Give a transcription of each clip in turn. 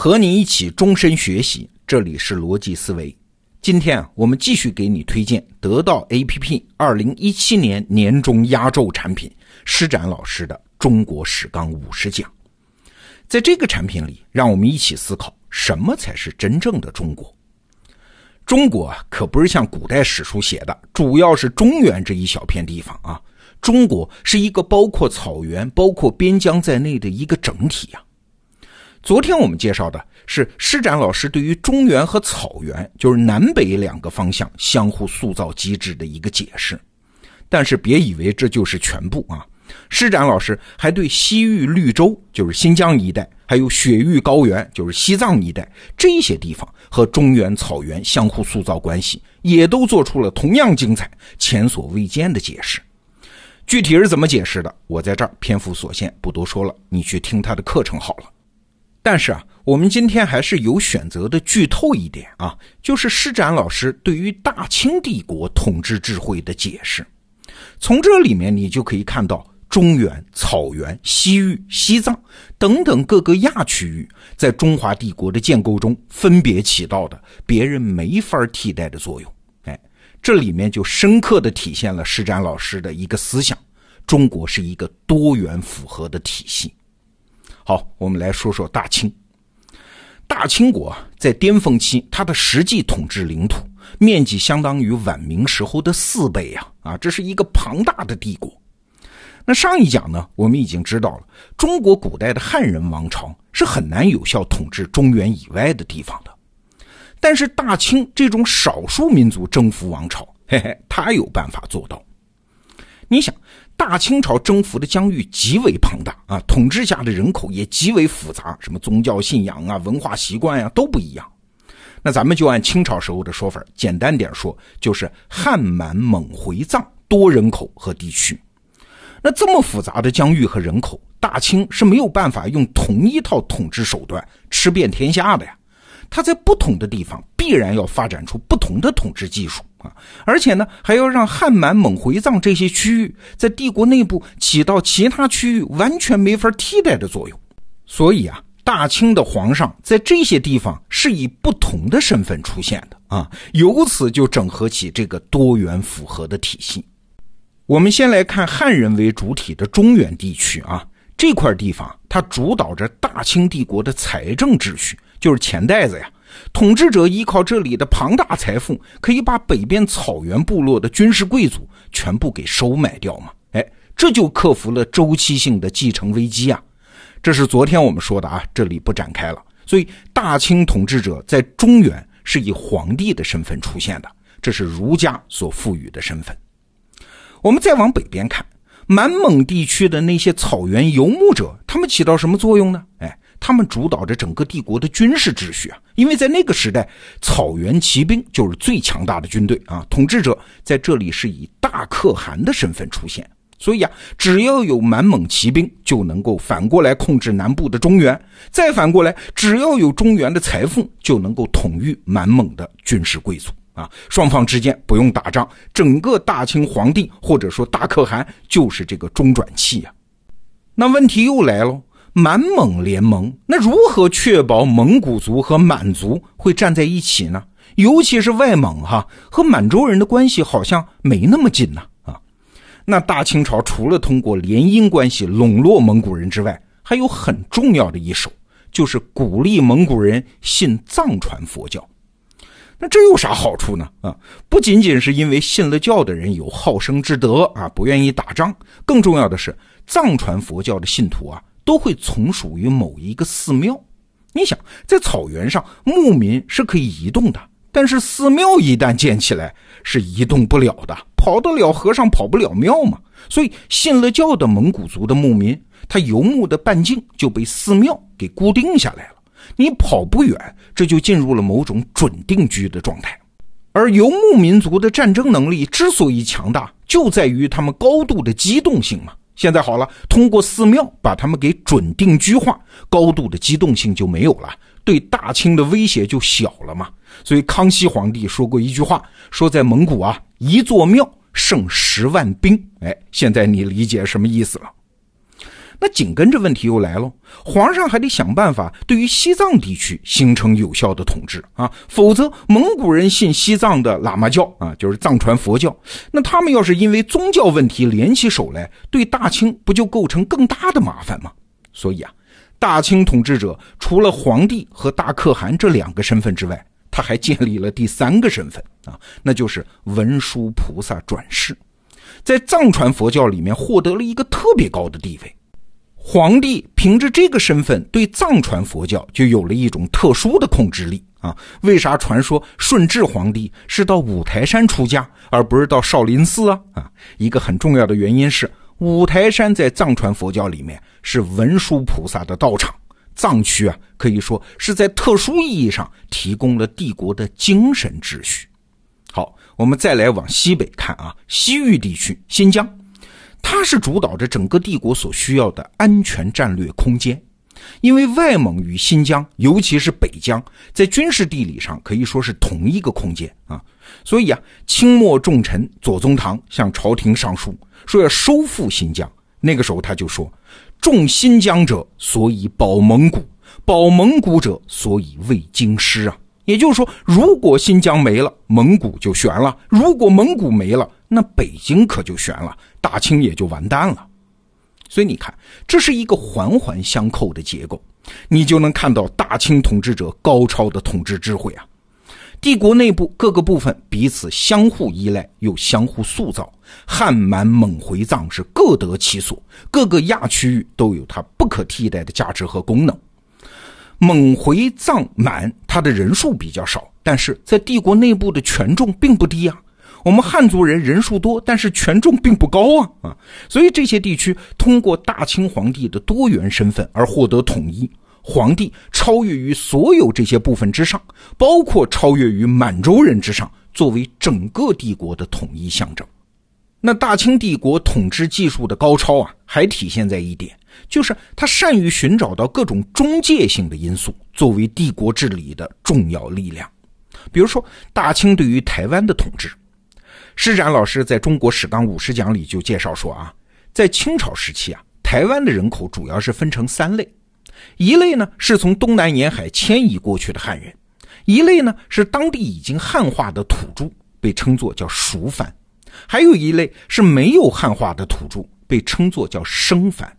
和你一起终身学习，这里是逻辑思维。今天啊，我们继续给你推荐得到 APP 二零一七年年终压轴产品施展老师的《中国史纲五十讲》。在这个产品里，让我们一起思考什么才是真正的中国。中国啊，可不是像古代史书写的，主要是中原这一小片地方啊。中国是一个包括草原、包括边疆在内的一个整体呀。昨天我们介绍的是施展老师对于中原和草原，就是南北两个方向相互塑造机制的一个解释。但是别以为这就是全部啊！施展老师还对西域绿洲，就是新疆一带，还有雪域高原，就是西藏一带这些地方和中原草原相互塑造关系，也都做出了同样精彩、前所未见的解释。具体是怎么解释的，我在这儿篇幅所限，不多说了，你去听他的课程好了。但是啊，我们今天还是有选择的剧透一点啊，就是施展老师对于大清帝国统治智慧的解释。从这里面你就可以看到中原、草原、西域、西藏等等各个亚区域在中华帝国的建构中分别起到的别人没法替代的作用。哎，这里面就深刻的体现了施展老师的一个思想：中国是一个多元复合的体系。好，我们来说说大清。大清国在巅峰期，它的实际统治领土面积相当于晚明时候的四倍呀！啊，这是一个庞大的帝国。那上一讲呢，我们已经知道了，中国古代的汉人王朝是很难有效统治中原以外的地方的。但是大清这种少数民族征服王朝，嘿嘿，他有办法做到。你想。大清朝征服的疆域极为庞大啊，统治下的人口也极为复杂，什么宗教信仰啊、文化习惯呀都不一样。那咱们就按清朝时候的说法，简单点说，就是汉满蒙回藏多人口和地区。那这么复杂的疆域和人口，大清是没有办法用同一套统治手段吃遍天下的呀。他在不同的地方必然要发展出不同的统治技术。啊，而且呢，还要让汉满蒙回藏这些区域在帝国内部起到其他区域完全没法替代的作用。所以啊，大清的皇上在这些地方是以不同的身份出现的啊，由此就整合起这个多元复合的体系。我们先来看汉人为主体的中原地区啊，这块地方它主导着大清帝国的财政秩序，就是钱袋子呀。统治者依靠这里的庞大财富，可以把北边草原部落的军事贵族全部给收买掉吗？哎，这就克服了周期性的继承危机啊！这是昨天我们说的啊，这里不展开了。所以，大清统治者在中原是以皇帝的身份出现的，这是儒家所赋予的身份。我们再往北边看，满蒙地区的那些草原游牧者，他们起到什么作用呢？哎。他们主导着整个帝国的军事秩序啊，因为在那个时代，草原骑兵就是最强大的军队啊。统治者在这里是以大可汗的身份出现，所以啊，只要有满蒙骑兵，就能够反过来控制南部的中原；再反过来，只要有中原的财富，就能够统御满蒙的军事贵族啊。双方之间不用打仗，整个大清皇帝或者说大可汗就是这个中转器呀。那问题又来了。满蒙联盟，那如何确保蒙古族和满族会站在一起呢？尤其是外蒙哈和满洲人的关系好像没那么近呢啊。那大清朝除了通过联姻关系笼络蒙古人之外，还有很重要的一手，就是鼓励蒙古人信藏传佛教。那这有啥好处呢？啊，不仅仅是因为信了教的人有好生之德啊，不愿意打仗，更重要的是藏传佛教的信徒啊。都会从属于某一个寺庙。你想，在草原上，牧民是可以移动的，但是寺庙一旦建起来，是移动不了的。跑得了和尚，跑不了庙嘛。所以，信了教的蒙古族的牧民，他游牧的半径就被寺庙给固定下来了。你跑不远，这就进入了某种准定居的状态。而游牧民族的战争能力之所以强大，就在于他们高度的机动性嘛。现在好了，通过寺庙把他们给准定居化，高度的机动性就没有了，对大清的威胁就小了嘛。所以康熙皇帝说过一句话，说在蒙古啊，一座庙胜十万兵。哎，现在你理解什么意思了？那紧跟着问题又来了，皇上还得想办法对于西藏地区形成有效的统治啊，否则蒙古人信西藏的喇嘛教啊，就是藏传佛教，那他们要是因为宗教问题联起手来，对大清不就构成更大的麻烦吗？所以啊，大清统治者除了皇帝和大可汗这两个身份之外，他还建立了第三个身份啊，那就是文殊菩萨转世，在藏传佛教里面获得了一个特别高的地位。皇帝凭着这个身份，对藏传佛教就有了一种特殊的控制力啊。为啥传说顺治皇帝是到五台山出家，而不是到少林寺啊？啊，一个很重要的原因是，五台山在藏传佛教里面是文殊菩萨的道场，藏区啊，可以说是在特殊意义上提供了帝国的精神秩序。好，我们再来往西北看啊，西域地区，新疆。它是主导着整个帝国所需要的安全战略空间，因为外蒙与新疆，尤其是北疆，在军事地理上可以说是同一个空间啊。所以啊，清末重臣左宗棠向朝廷上书，说要收复新疆。那个时候他就说：“重新疆者，所以保蒙古；保蒙古者，所以卫京师啊。”也就是说，如果新疆没了，蒙古就悬了；如果蒙古没了，那北京可就悬了，大清也就完蛋了。所以你看，这是一个环环相扣的结构，你就能看到大清统治者高超的统治智慧啊。帝国内部各个部分彼此相互依赖，又相互塑造。汉满蒙回藏是各得其所，各个亚区域都有它不可替代的价值和功能。蒙回藏满，他的人数比较少，但是在帝国内部的权重并不低啊。我们汉族人人数多，但是权重并不高啊啊！所以这些地区通过大清皇帝的多元身份而获得统一，皇帝超越于所有这些部分之上，包括超越于满洲人之上，作为整个帝国的统一象征。那大清帝国统治技术的高超啊，还体现在一点。就是他善于寻找到各种中介性的因素，作为帝国治理的重要力量。比如说，大清对于台湾的统治，施展老师在中国史纲五十讲里就介绍说啊，在清朝时期啊，台湾的人口主要是分成三类，一类呢是从东南沿海迁移过去的汉人，一类呢是当地已经汉化的土著，被称作叫熟番，还有一类是没有汉化的土著，被称作叫生番。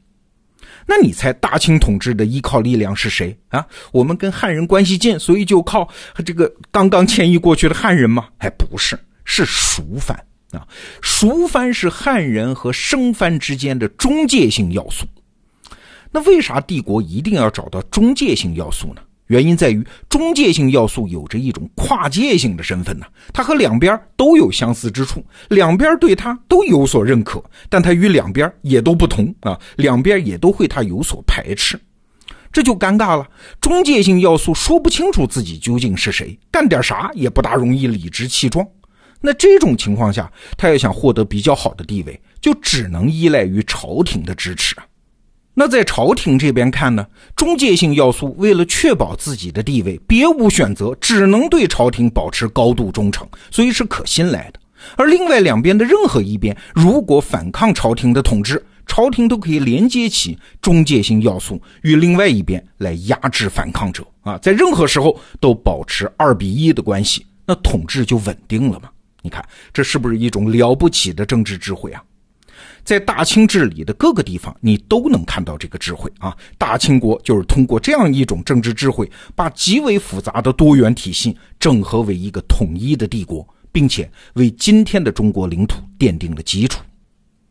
那你猜大清统治的依靠力量是谁啊？我们跟汉人关系近，所以就靠这个刚刚迁移过去的汉人吗？还不是，是熟番啊。熟番是汉人和生番之间的中介性要素。那为啥帝国一定要找到中介性要素呢？原因在于中介性要素有着一种跨界性的身份呢，它和两边都有相似之处，两边对它都有所认可，但它与两边也都不同啊，两边也都会它有所排斥，这就尴尬了。中介性要素说不清楚自己究竟是谁，干点啥也不大容易理直气壮。那这种情况下，他要想获得比较好的地位，就只能依赖于朝廷的支持啊。那在朝廷这边看呢，中介性要素为了确保自己的地位，别无选择，只能对朝廷保持高度忠诚，所以是可信赖的。而另外两边的任何一边如果反抗朝廷的统治，朝廷都可以连接起中介性要素与另外一边来压制反抗者啊，在任何时候都保持二比一的关系，那统治就稳定了嘛？你看这是不是一种了不起的政治智慧啊？在大清治理的各个地方，你都能看到这个智慧啊！大清国就是通过这样一种政治智慧，把极为复杂的多元体系整合为一个统一的帝国，并且为今天的中国领土奠定了基础。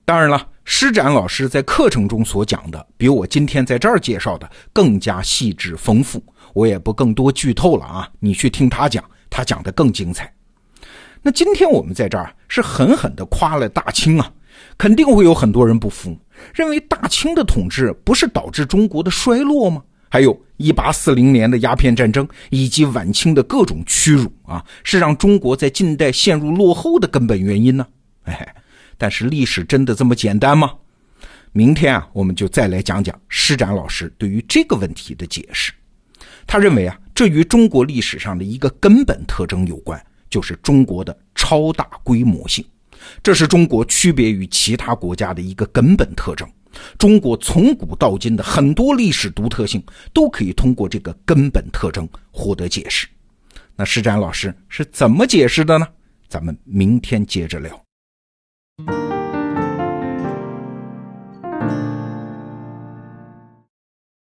当然了，施展老师在课程中所讲的，比我今天在这儿介绍的更加细致丰富，我也不更多剧透了啊！你去听他讲，他讲的更精彩。那今天我们在这儿是狠狠地夸了大清啊！肯定会有很多人不服，认为大清的统治不是导致中国的衰落吗？还有一八四零年的鸦片战争以及晚清的各种屈辱啊，是让中国在近代陷入落后的根本原因呢？哎，但是历史真的这么简单吗？明天啊，我们就再来讲讲施展老师对于这个问题的解释。他认为啊，这与中国历史上的一个根本特征有关，就是中国的超大规模性。这是中国区别于其他国家的一个根本特征中国从古到今的很多历史独特性都可以通过这个根本特征获得解释。那施展老师是怎么解释的呢？咱们明天接着聊。